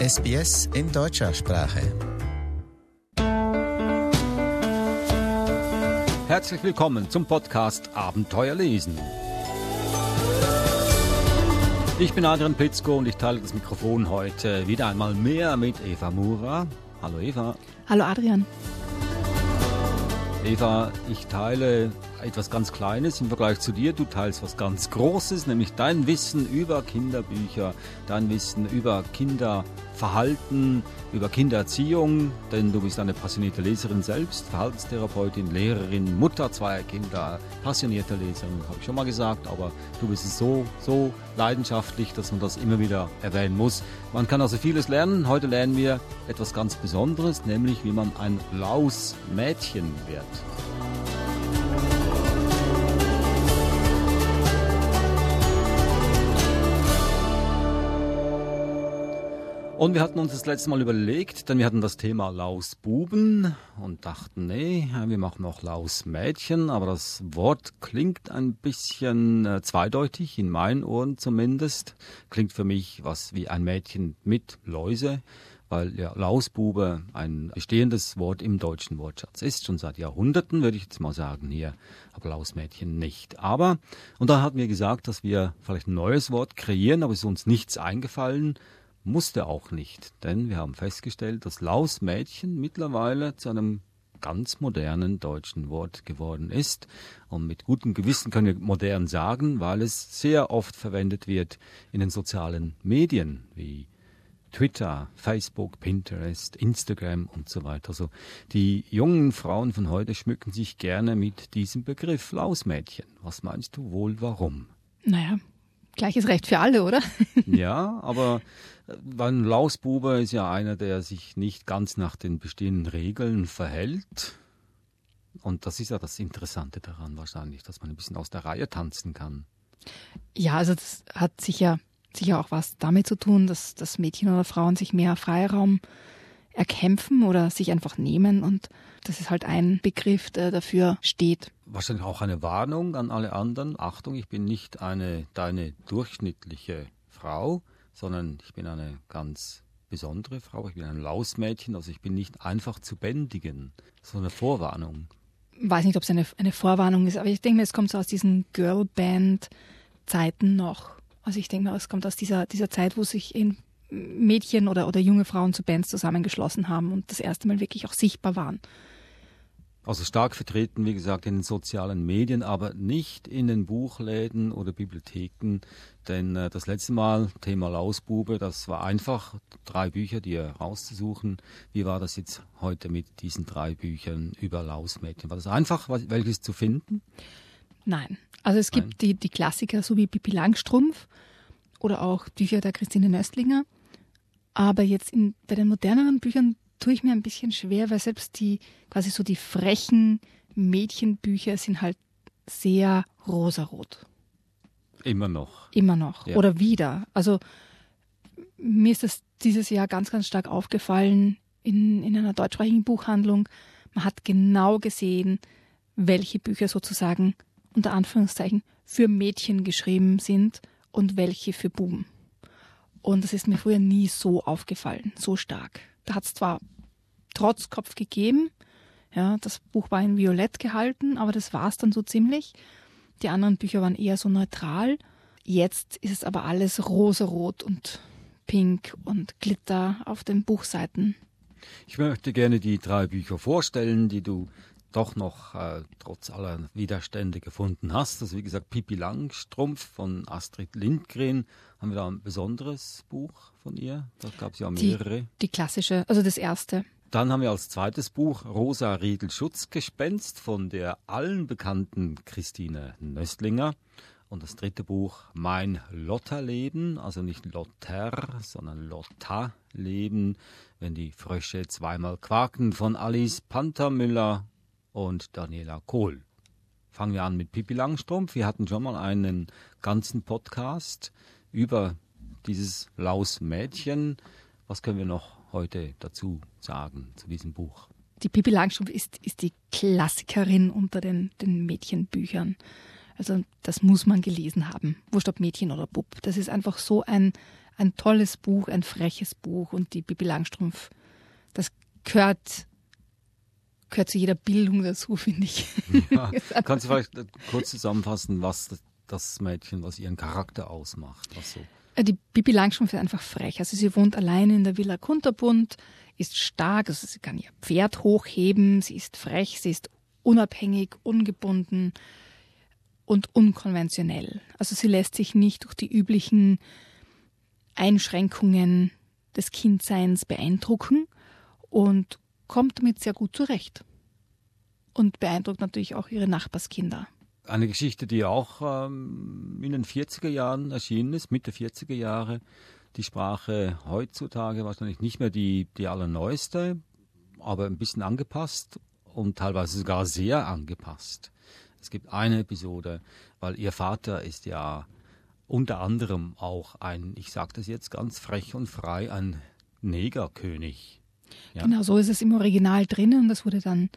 SBS in deutscher Sprache. Herzlich willkommen zum Podcast Abenteuer lesen. Ich bin Adrian Pitzko und ich teile das Mikrofon heute wieder einmal mehr mit Eva Mura. Hallo Eva. Hallo Adrian. Eva, ich teile etwas ganz Kleines im Vergleich zu dir. Du teilst was ganz Großes, nämlich dein Wissen über Kinderbücher, dein Wissen über Kinderverhalten, über Kindererziehung, denn du bist eine passionierte Leserin selbst, Verhaltenstherapeutin, Lehrerin, Mutter zweier Kinder, passionierte Leserin, habe ich schon mal gesagt, aber du bist so, so leidenschaftlich, dass man das immer wieder erwähnen muss. Man kann also vieles lernen. Heute lernen wir etwas ganz Besonderes, nämlich wie man ein Lausmädchen wird. Und wir hatten uns das letzte Mal überlegt, denn wir hatten das Thema Lausbuben und dachten, nee, wir machen noch Lausmädchen, aber das Wort klingt ein bisschen äh, zweideutig, in meinen Ohren zumindest. Klingt für mich was wie ein Mädchen mit Läuse, weil ja Lausbube ein bestehendes Wort im deutschen Wortschatz ist, schon seit Jahrhunderten, würde ich jetzt mal sagen, hier, aber Lausmädchen nicht. Aber, und dann hatten wir gesagt, dass wir vielleicht ein neues Wort kreieren, aber es ist uns nichts eingefallen, musste auch nicht, denn wir haben festgestellt, dass Lausmädchen mittlerweile zu einem ganz modernen deutschen Wort geworden ist. Und mit gutem Gewissen können wir modern sagen, weil es sehr oft verwendet wird in den sozialen Medien wie Twitter, Facebook, Pinterest, Instagram und so weiter. Also die jungen Frauen von heute schmücken sich gerne mit diesem Begriff Lausmädchen. Was meinst du wohl warum? Naja, gleiches Recht für alle, oder? ja, aber ein Lausbube ist ja einer, der sich nicht ganz nach den bestehenden Regeln verhält. Und das ist ja das Interessante daran wahrscheinlich, dass man ein bisschen aus der Reihe tanzen kann. Ja, also das hat sicher, sicher auch was damit zu tun, dass, dass Mädchen oder Frauen sich mehr Freiraum erkämpfen oder sich einfach nehmen und das ist halt ein Begriff, der dafür steht. Wahrscheinlich auch eine Warnung an alle anderen. Achtung, ich bin nicht eine deine durchschnittliche Frau sondern ich bin eine ganz besondere Frau. Ich bin ein Lausmädchen, also ich bin nicht einfach zu bändigen. So eine Vorwarnung. Ich weiß nicht, ob es eine, eine Vorwarnung ist, aber ich denke mir, es kommt so aus diesen Girlband-Zeiten noch. Also ich denke mir, es kommt aus dieser, dieser Zeit, wo sich Mädchen oder, oder junge Frauen zu Bands zusammengeschlossen haben und das erste Mal wirklich auch sichtbar waren. Also stark vertreten, wie gesagt, in den sozialen Medien, aber nicht in den Buchläden oder Bibliotheken. Denn äh, das letzte Mal, Thema Lausbube, das war einfach, drei Bücher, die rauszusuchen. Wie war das jetzt heute mit diesen drei Büchern über Lausmädchen? War das einfach, welches zu finden? Nein. Also es gibt die, die Klassiker, so wie Pippi Langstrumpf oder auch Bücher der Christine Nöstlinger. Aber jetzt in, bei den moderneren Büchern tue ich mir ein bisschen schwer, weil selbst die quasi so die frechen Mädchenbücher sind halt sehr rosarot. Immer noch. Immer noch. Ja. Oder wieder. Also mir ist das dieses Jahr ganz, ganz stark aufgefallen in, in einer deutschsprachigen Buchhandlung. Man hat genau gesehen, welche Bücher sozusagen unter Anführungszeichen für Mädchen geschrieben sind und welche für Buben. Und das ist mir früher nie so aufgefallen, so stark. Da hat es zwar Trotzkopf gegeben, ja, das Buch war in Violett gehalten, aber das war es dann so ziemlich. Die anderen Bücher waren eher so neutral. Jetzt ist es aber alles rosarot und pink und Glitter auf den Buchseiten. Ich möchte gerne die drei Bücher vorstellen, die du doch noch äh, trotz aller Widerstände gefunden hast. Also wie gesagt, Pippi Langstrumpf von Astrid Lindgren. Haben wir da ein besonderes Buch von ihr? Da gab es ja mehrere. Die, die klassische, also das erste. Dann haben wir als zweites Buch Rosa Riedel Schutzgespenst von der allen bekannten Christine Nöstlinger. Und das dritte Buch Mein Lotterleben, also nicht Lotter, sondern Lotta-Leben, wenn die Frösche zweimal quaken von Alice Panthermüller und Daniela Kohl. Fangen wir an mit Pippi Langstrumpf. Wir hatten schon mal einen ganzen Podcast über dieses Laus Mädchen. Was können wir noch heute dazu sagen zu diesem Buch? Die Pippi Langstrumpf ist, ist die Klassikerin unter den, den Mädchenbüchern. Also das muss man gelesen haben. Wurscht ob Mädchen oder Bub. Das ist einfach so ein, ein tolles Buch, ein freches Buch und die Bibi Langstrumpf, das gehört, gehört zu jeder Bildung dazu, finde ich. Ja. Kannst du vielleicht kurz zusammenfassen, was das Mädchen, was ihren Charakter ausmacht? Was so? Äh, die Bibi Langstrumpf ist einfach frech. Also sie wohnt allein in der Villa Kunterbund, ist stark, also sie kann ihr Pferd hochheben, sie ist frech, sie ist unabhängig, ungebunden und unkonventionell. Also sie lässt sich nicht durch die üblichen Einschränkungen des Kindseins beeindrucken und kommt damit sehr gut zurecht. Und beeindruckt natürlich auch ihre Nachbarskinder. Eine Geschichte, die auch ähm, in den 40er Jahren erschienen ist, Mitte 40er Jahre. Die Sprache heutzutage wahrscheinlich nicht mehr die, die allerneueste, aber ein bisschen angepasst und teilweise sogar sehr angepasst. Es gibt eine Episode, weil ihr Vater ist ja unter anderem auch ein, ich sage das jetzt ganz frech und frei, ein Negerkönig. Ja. Genau, so ist es im Original drin und das wurde dann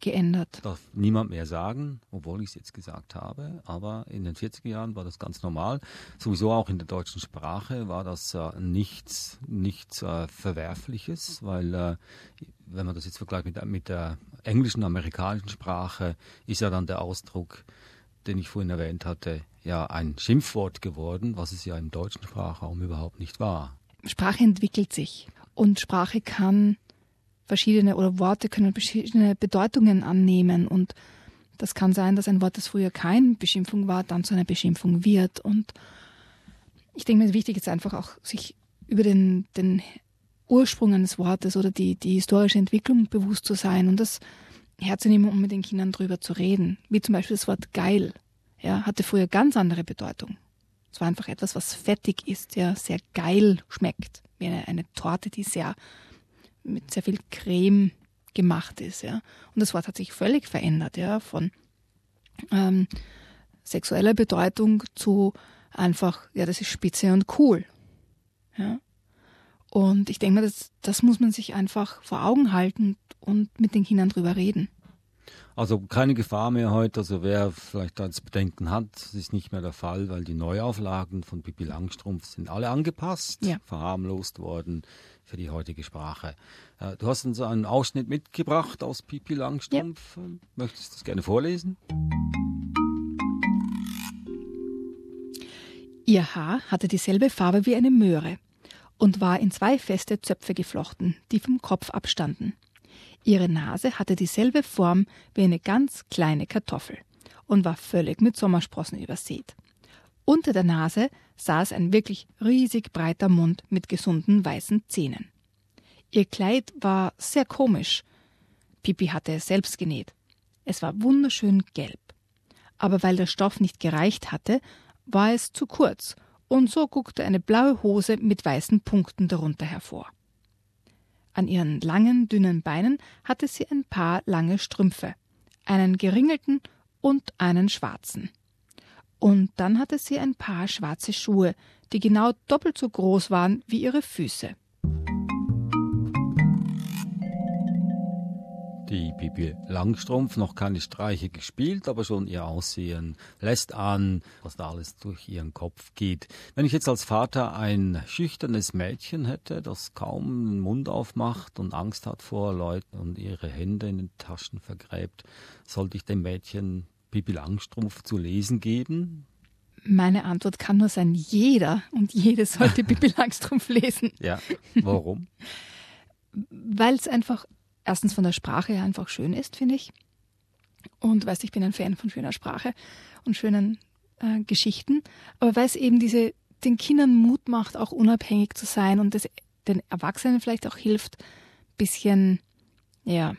geändert. Darf niemand mehr sagen, obwohl ich es jetzt gesagt habe, aber in den 40er Jahren war das ganz normal. Sowieso auch in der deutschen Sprache war das äh, nichts, nichts äh, Verwerfliches, weil äh, wenn man das jetzt vergleicht mit, mit der englischen, amerikanischen Sprache, ist ja dann der Ausdruck, den ich vorhin erwähnt hatte, ja ein Schimpfwort geworden, was es ja im deutschen Sprachraum überhaupt nicht war. Sprache entwickelt sich und Sprache kann verschiedene oder Worte können verschiedene Bedeutungen annehmen und das kann sein, dass ein Wort, das früher keine Beschimpfung war, dann zu einer Beschimpfung wird und ich denke mir, wichtig ist einfach auch, sich über den, den Ursprung eines Wortes oder die, die historische Entwicklung bewusst zu sein und das herzunehmen, um mit den Kindern drüber zu reden. Wie zum Beispiel das Wort geil, ja, hatte früher ganz andere Bedeutung. Es war einfach etwas, was fettig ist, ja, sehr geil schmeckt. Wie eine, eine Torte, die sehr mit sehr viel Creme gemacht ist. Ja. Und das Wort hat sich völlig verändert, ja, von ähm, sexueller Bedeutung zu einfach, ja, das ist spitze und cool. Ja. Und ich denke mal, das, das muss man sich einfach vor Augen halten und mit den Kindern drüber reden. Also keine Gefahr mehr heute. Also wer vielleicht als Bedenken hat, das ist nicht mehr der Fall, weil die Neuauflagen von Pippi Langstrumpf sind alle angepasst, ja. verharmlost worden für die heutige Sprache. Äh, du hast uns einen Ausschnitt mitgebracht aus Pipi Langstrumpf. Ja. Möchtest du das gerne vorlesen? Ihr Haar hatte dieselbe Farbe wie eine Möhre und war in zwei feste Zöpfe geflochten, die vom Kopf abstanden. Ihre Nase hatte dieselbe Form wie eine ganz kleine Kartoffel und war völlig mit Sommersprossen übersät. Unter der Nase saß ein wirklich riesig breiter Mund mit gesunden weißen Zähnen. Ihr Kleid war sehr komisch. Pipi hatte es selbst genäht. Es war wunderschön gelb. Aber weil der Stoff nicht gereicht hatte, war es zu kurz, und so guckte eine blaue Hose mit weißen Punkten darunter hervor. An ihren langen, dünnen Beinen hatte sie ein paar lange Strümpfe, einen geringelten und einen schwarzen. Und dann hatte sie ein paar schwarze Schuhe, die genau doppelt so groß waren wie ihre Füße. Die Bibi Langstrumpf noch keine Streiche gespielt, aber schon ihr Aussehen lässt an, was da alles durch ihren Kopf geht. Wenn ich jetzt als Vater ein schüchternes Mädchen hätte, das kaum den Mund aufmacht und Angst hat vor Leuten und ihre Hände in den Taschen vergräbt, sollte ich dem Mädchen Bibi Langstrumpf zu lesen geben? Meine Antwort kann nur sein, jeder und jede sollte Bibi Langstrumpf lesen. Ja, warum? Weil es einfach erstens von der Sprache her einfach schön ist, finde ich. Und weißt, ich bin ein Fan von schöner Sprache und schönen äh, Geschichten. Aber weil es eben diese, den Kindern Mut macht, auch unabhängig zu sein und es den Erwachsenen vielleicht auch hilft, bisschen, ja,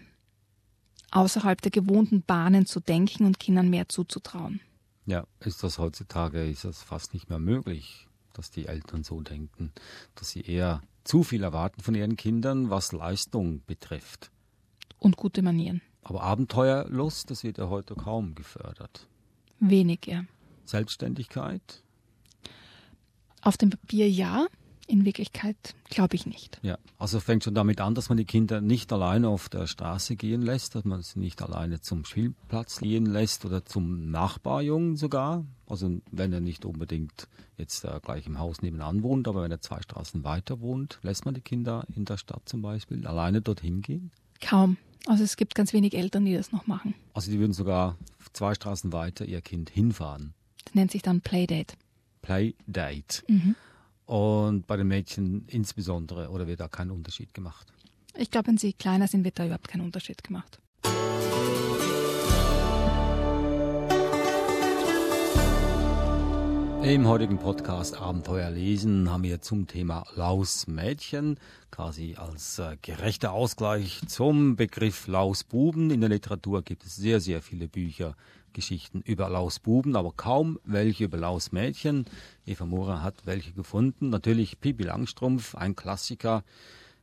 außerhalb der gewohnten Bahnen zu denken und Kindern mehr zuzutrauen. Ja, ist das heutzutage, ist das fast nicht mehr möglich, dass die Eltern so denken, dass sie eher zu viel erwarten von ihren Kindern, was Leistung betrifft. Und gute Manieren. Aber Abenteuerlust, das wird ja heute kaum gefördert. Wenig, ja. Selbstständigkeit? Auf dem Papier ja. In Wirklichkeit glaube ich nicht. Ja, also fängt schon damit an, dass man die Kinder nicht alleine auf der Straße gehen lässt, dass man sie nicht alleine zum Spielplatz gehen lässt oder zum Nachbarjungen sogar. Also wenn er nicht unbedingt jetzt äh, gleich im Haus nebenan wohnt, aber wenn er zwei Straßen weiter wohnt, lässt man die Kinder in der Stadt zum Beispiel alleine dorthin gehen? Kaum. Also es gibt ganz wenig Eltern, die das noch machen. Also die würden sogar zwei Straßen weiter ihr Kind hinfahren. Das nennt sich dann Playdate. Playdate. Mhm. Und bei den Mädchen insbesondere, oder wird da kein Unterschied gemacht? Ich glaube, wenn sie kleiner sind, wird da überhaupt kein Unterschied gemacht. Im heutigen Podcast Abenteuer lesen haben wir zum Thema Lausmädchen, quasi als äh, gerechter Ausgleich zum Begriff Lausbuben. In der Literatur gibt es sehr, sehr viele Bücher, Geschichten über Lausbuben, aber kaum welche über Lausmädchen. Eva Mora hat welche gefunden. Natürlich Pippi Langstrumpf, ein Klassiker.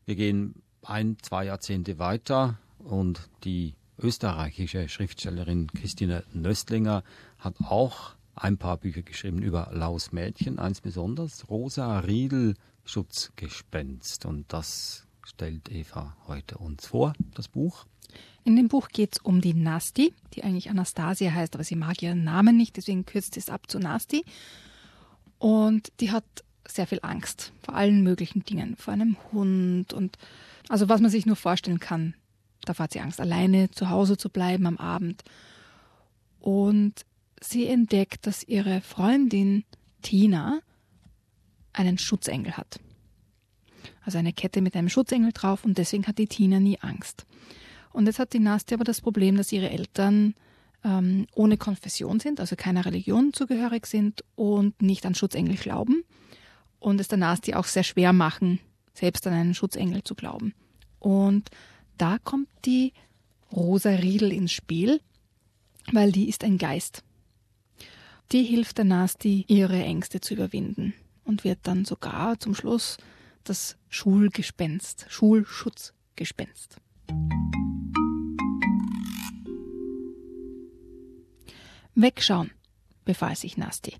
Wir gehen ein, zwei Jahrzehnte weiter und die österreichische Schriftstellerin Christine Nöstlinger hat auch ein paar Bücher geschrieben über Lausmädchen, eins besonders, Rosa Riedel, Schutzgespenst. Und das stellt Eva heute uns vor, das Buch. In dem Buch geht es um die Nasti, die eigentlich Anastasia heißt, aber sie mag ihren Namen nicht, deswegen kürzt es ab zu Nasti. Und die hat sehr viel Angst vor allen möglichen Dingen, vor einem Hund und also was man sich nur vorstellen kann. Da hat sie Angst, alleine zu Hause zu bleiben am Abend. Und sie entdeckt, dass ihre Freundin Tina einen Schutzengel hat. Also eine Kette mit einem Schutzengel drauf und deswegen hat die Tina nie Angst. Und jetzt hat die Nasti aber das Problem, dass ihre Eltern ähm, ohne Konfession sind, also keiner Religion zugehörig sind und nicht an Schutzengel glauben und es der Nasti auch sehr schwer machen, selbst an einen Schutzengel zu glauben. Und da kommt die Rosa Riedel ins Spiel, weil die ist ein Geist. Die hilft der Nasti, ihre Ängste zu überwinden und wird dann sogar zum Schluss das Schulgespenst, Schulschutzgespenst. Wegschauen, befahl sich Nasti.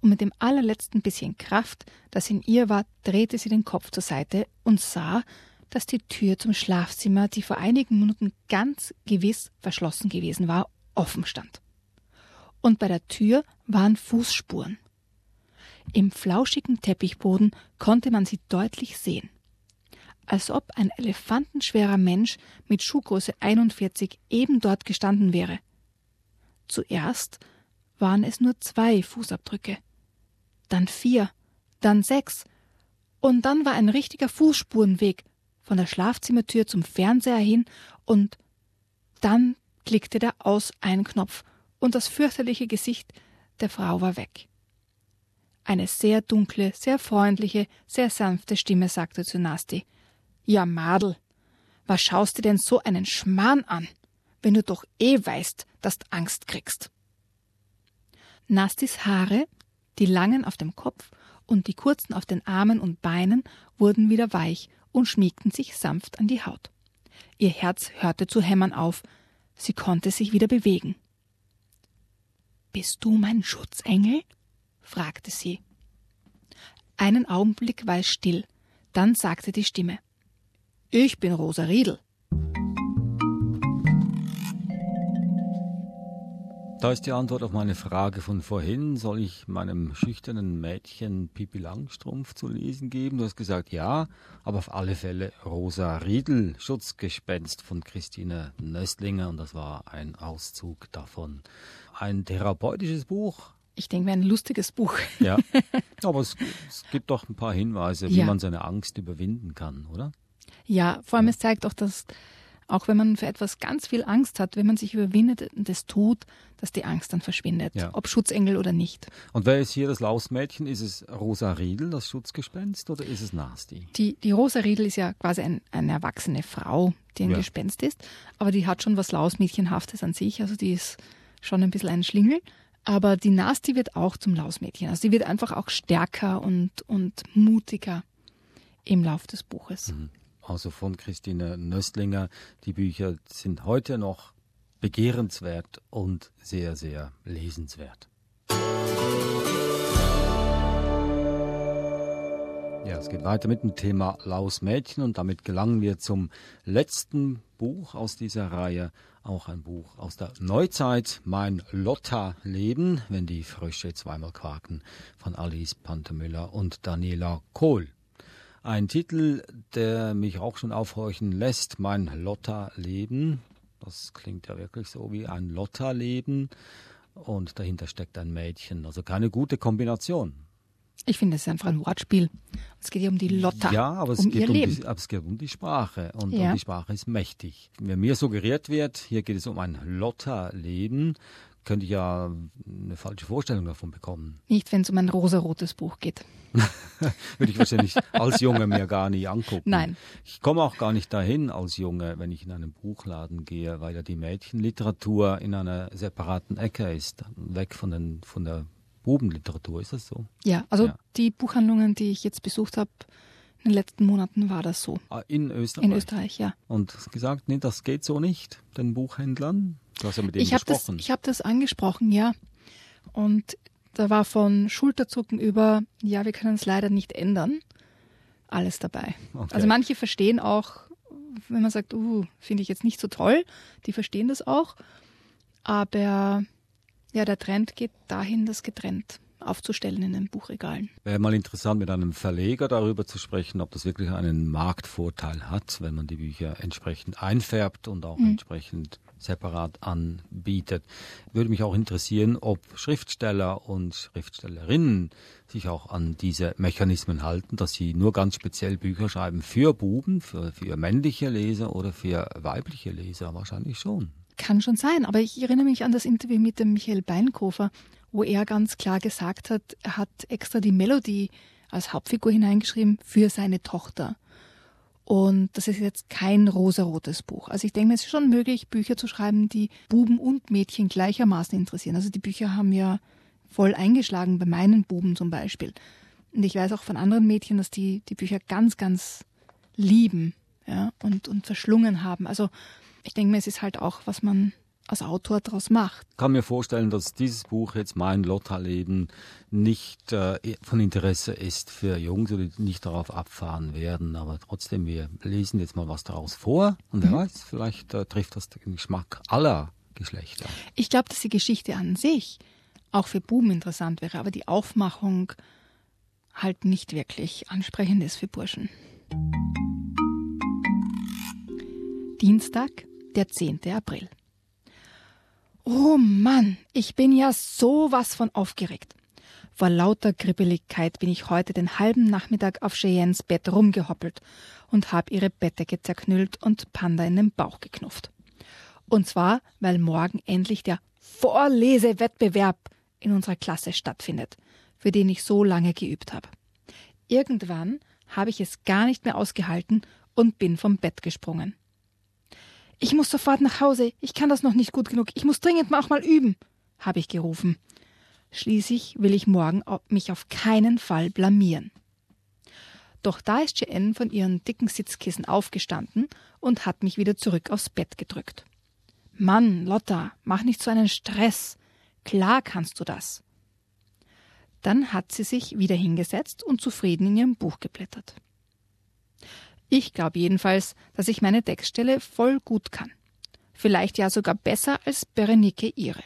Und mit dem allerletzten bisschen Kraft, das in ihr war, drehte sie den Kopf zur Seite und sah, dass die Tür zum Schlafzimmer, die vor einigen Minuten ganz gewiss verschlossen gewesen war, offen stand und bei der Tür waren Fußspuren. Im flauschigen Teppichboden konnte man sie deutlich sehen. Als ob ein elefantenschwerer Mensch mit Schuhgröße 41 eben dort gestanden wäre. Zuerst waren es nur zwei Fußabdrücke, dann vier, dann sechs, und dann war ein richtiger Fußspurenweg von der Schlafzimmertür zum Fernseher hin, und dann klickte der Aus-Ein-Knopf und das fürchterliche Gesicht der Frau war weg. Eine sehr dunkle, sehr freundliche, sehr sanfte Stimme sagte zu Nasti Ja, Madel, was schaust dir denn so einen Schmarrn an, wenn du doch eh weißt, dass du Angst kriegst? Nastis Haare, die langen auf dem Kopf und die kurzen auf den Armen und Beinen, wurden wieder weich und schmiegten sich sanft an die Haut. Ihr Herz hörte zu hämmern auf, sie konnte sich wieder bewegen. Bist du mein Schutzengel? fragte sie. Einen Augenblick war es still, dann sagte die Stimme Ich bin Rosa Riedel. Da ist die Antwort auf meine Frage von vorhin. Soll ich meinem schüchternen Mädchen Pipi Langstrumpf zu lesen geben? Du hast gesagt ja, aber auf alle Fälle Rosa Riedel, Schutzgespenst von Christine Nöstlinger und das war ein Auszug davon. Ein therapeutisches Buch. Ich denke ein lustiges Buch. Ja, aber es, es gibt doch ein paar Hinweise, wie Ja. man seine Angst überwinden kann, oder? Ja, vor allem es zeigt auch, dass auch wenn man für etwas ganz viel Angst hat, wenn man sich überwindet und es tut, dass die Angst dann verschwindet, Ja. ob Schutzengel oder nicht. Und wer ist hier das Lausmädchen? Ist es Rosa Riedel, das Schutzgespenst, oder ist es Nasty? Die, die Rosa Riedel ist ja quasi ein, eine erwachsene Frau, die ein Ja. Gespenst ist, aber die hat schon was Lausmädchenhaftes an sich, also die ist schon ein bisschen ein Schlingel. Aber die Nasti wird auch zum Lausmädchen. Also die wird einfach auch stärker und, und mutiger im Lauf des Buches. Also von Christine Nöstlinger. Die Bücher sind heute noch begehrenswert und sehr, sehr lesenswert. Ja, Es geht weiter mit dem Thema Laus Mädchen und damit gelangen wir zum letzten Buch aus dieser Reihe, auch ein Buch aus der Neuzeit, Mein Lotta-Leben, wenn die Frösche zweimal quaken, von Alice Pantemüller und Daniela Kohl. Ein Titel, der mich auch schon aufhorchen lässt, Mein Lotta-Leben. Das klingt ja wirklich so wie ein Lotta-Leben und dahinter steckt ein Mädchen. Also keine gute Kombination. Ich finde, es ist einfach ein Wortspiel. Es geht ja um die Lotta. Ja, aber es, um geht, ihr um Leben. die, aber es geht um die Sprache. Und, Ja. und die Sprache ist mächtig. Wenn mir suggeriert wird, hier geht es um ein Lotta-Leben, könnte ich ja eine falsche Vorstellung davon bekommen. Nicht, wenn es um ein rosarotes Buch geht. Würde ich wahrscheinlich als Junge mir gar nicht angucken. Nein. Ich komme auch gar nicht dahin als Junge, wenn ich in einen Buchladen gehe, weil ja die Mädchenliteratur in einer separaten Ecke ist. Weg von, den, von der Bubenliteratur, ist das so? Ja, also Ja. die Buchhandlungen, die ich jetzt besucht habe, in den letzten Monaten war das so. Ah, In Österreich. In Österreich, ja. Und gesagt, nee, das geht so nicht, den Buchhändlern. Du hast ja mit denen Ich habe das, gesprochen. ich hab das angesprochen, ja. Und da war von Schulterzucken über, ja, wir können es leider nicht ändern, alles dabei. Okay. Also manche verstehen auch, wenn man sagt, uh, finde ich jetzt nicht so toll, die verstehen das auch. Aber ja, der Trend geht dahin, das getrennt aufzustellen in den Buchregalen. Wäre mal interessant, mit einem Verleger darüber zu sprechen, ob das wirklich einen Marktvorteil hat, wenn man die Bücher entsprechend einfärbt und auch entsprechend separat anbietet. Würde mich auch interessieren, ob Schriftsteller und Schriftstellerinnen sich auch an diese Mechanismen halten, dass sie nur ganz speziell Bücher schreiben für Buben, für, für männliche Leser oder für weibliche Leser. Wahrscheinlich schon. Kann schon sein, aber ich erinnere mich an das Interview mit dem Michael Beinkofer, wo er ganz klar gesagt hat, er hat extra die Melodie als Hauptfigur hineingeschrieben für seine Tochter. Und das ist jetzt kein rosarotes Buch. Also ich denke, es ist schon möglich, Bücher zu schreiben, die Buben und Mädchen gleichermaßen interessieren. Also die Bücher haben ja voll eingeschlagen bei meinen Buben zum Beispiel. Und ich weiß auch von anderen Mädchen, dass die die Bücher ganz, ganz lieben ja, und, und verschlungen haben. Also ich denke mir, es ist halt auch, was man als Autor daraus macht. kann mir vorstellen, dass dieses Buch jetzt mein Lotta-Leben nicht äh, von Interesse ist für Jungs die nicht darauf abfahren werden. Aber trotzdem, wir lesen jetzt mal was daraus vor und wer weiß, vielleicht äh, trifft das den Geschmack aller Geschlechter. Ich glaube, dass die Geschichte an sich auch für Buben interessant wäre, aber die Aufmachung halt nicht wirklich ansprechend ist für Burschen. Dienstag, der 10. April. Oh Mann, ich bin ja sowas von aufgeregt. Vor lauter Kribbeligkeit bin ich heute den halben Nachmittag auf Cheyennes Bett rumgehoppelt und hab ihre Bettdecke zerknüllt und Panda in den Bauch geknufft. Und zwar, weil morgen endlich der Vorlesewettbewerb in unserer Klasse stattfindet, für den ich so lange geübt habe. Irgendwann habe ich es gar nicht mehr ausgehalten und bin vom Bett gesprungen. Ich muss sofort nach Hause, ich kann das noch nicht gut genug, ich muss dringend auch mal üben, habe ich gerufen. Schließlich will ich morgen mich auf keinen Fall blamieren. Doch da ist Jeanne von ihren dicken Sitzkissen aufgestanden und hat mich wieder zurück aufs Bett gedrückt. Mann, Lotta, mach nicht so einen Stress. Klar kannst du das. Dann hat sie sich wieder hingesetzt und zufrieden in ihrem Buch geblättert. Ich glaube jedenfalls, dass ich meine Textstelle voll gut kann. Vielleicht ja sogar besser als Berenike ihre.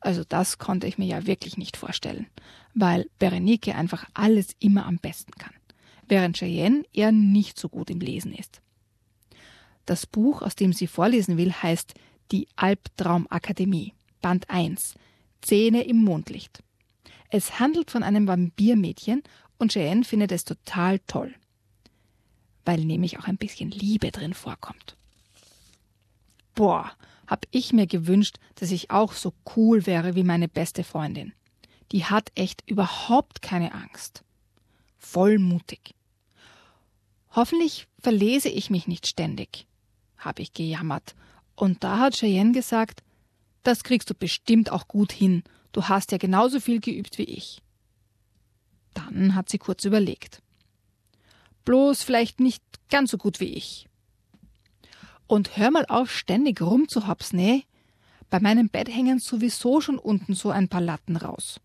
Also das konnte ich mir ja wirklich nicht vorstellen, weil Berenike einfach alles immer am besten kann, während Cheyenne eher nicht so gut im Lesen ist. Das Buch, aus dem sie vorlesen will, heißt Die Albtraumakademie, Band 1, Zähne im Mondlicht. Es handelt von einem Vampirmädchen und Cheyenne findet es total toll, weil nämlich auch ein bisschen Liebe drin vorkommt. Boah, hab ich mir gewünscht, dass ich auch so cool wäre wie meine beste Freundin. Die hat echt überhaupt keine Angst. Voll mutig. Hoffentlich verlese ich mich nicht ständig, habe ich gejammert. Und da hat Cheyenne gesagt, das kriegst du bestimmt auch gut hin. Du hast ja genauso viel geübt wie ich. Dann hat sie kurz überlegt. Bloß vielleicht nicht ganz so gut wie ich. Und hör mal auf, ständig rumzuhopsen, ne? Bei meinem Bett hängen sowieso schon unten so ein paar Latten raus.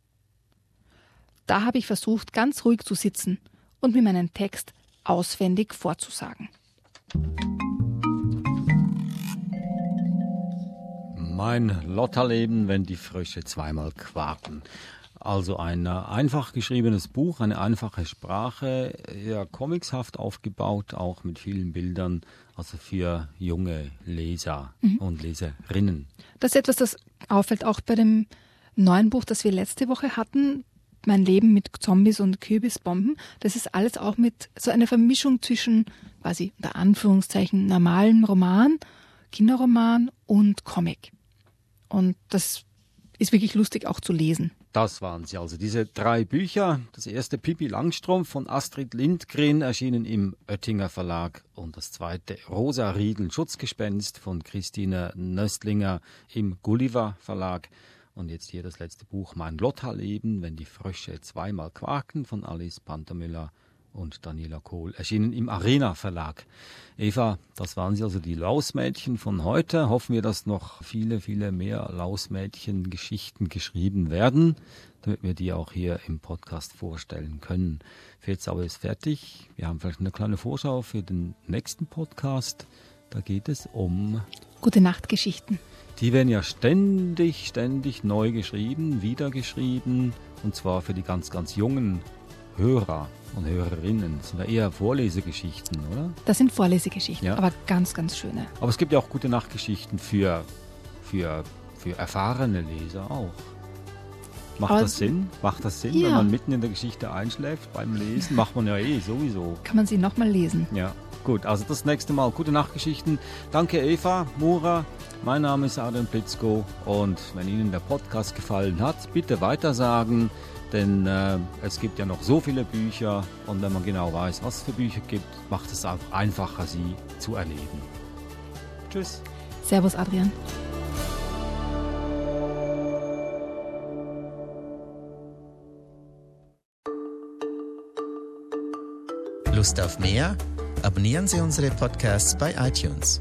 Da habe ich versucht, ganz ruhig zu sitzen und mir meinen Text auswendig vorzusagen. Mein Lotterleben, wenn die Frösche zweimal quaken. Also ein einfach geschriebenes Buch, eine einfache Sprache, ja comicshaft aufgebaut, auch mit vielen Bildern, also für junge Leser mhm. und Leserinnen. Das ist etwas, das auffällt auch bei dem neuen Buch, das wir letzte Woche hatten, mein Leben mit Zombies und Kürbisbomben. Das ist alles auch mit so einer Vermischung zwischen quasi unter Anführungszeichen normalem Roman, Kinderroman und Comic. Und das ist wirklich lustig auch zu lesen. Das waren sie also, diese drei Bücher. Das erste Pippi Langstrumpf von Astrid Lindgren erschienen im Oettinger Verlag und das zweite Rosa Riedel Schutzgespenst von Christine Nöstlinger im Gulliver Verlag. Und jetzt hier das letzte Buch Mein Lotterleben, wenn die Frösche zweimal quaken von Alice Pantermüller und Daniela Kohl, erschienen im Arena Verlag. Eva, das waren sie also die Lausmädchen von heute. Hoffen wir, dass noch viele, viele mehr Lausmädchen-Geschichten geschrieben werden, damit wir die auch hier im Podcast vorstellen können. Fehlsauer ist fertig. Wir haben vielleicht eine kleine Vorschau für den nächsten Podcast. Da geht es um Gute Nachtgeschichten. Die werden ja ständig, ständig neu geschrieben, wiedergeschrieben, und zwar für die ganz, ganz jungen Hörer und Hörerinnen. Das sind ja eher Vorlesegeschichten, oder? Das sind Vorlesegeschichten, ja. aber ganz, ganz schöne. Aber es gibt ja auch gute Nachtgeschichten für, für, für erfahrene Leser auch. Macht aber das Sinn? Macht das Sinn, ja. wenn man mitten in der Geschichte einschläft beim Lesen? Macht man ja eh sowieso. Kann man sie nochmal lesen? Ja, gut. Also das nächste Mal gute Nachtgeschichten. Danke Eva, Mura. Mein Name ist Adrian Plitzko und wenn Ihnen der Podcast gefallen hat, bitte weitersagen. Denn äh, es gibt ja noch so viele Bücher und wenn man genau weiß, was es für Bücher gibt, macht es auch einfacher, sie zu erleben. Tschüss. Servus, Adrian. Lust auf mehr? Abonnieren Sie unsere Podcasts bei iTunes.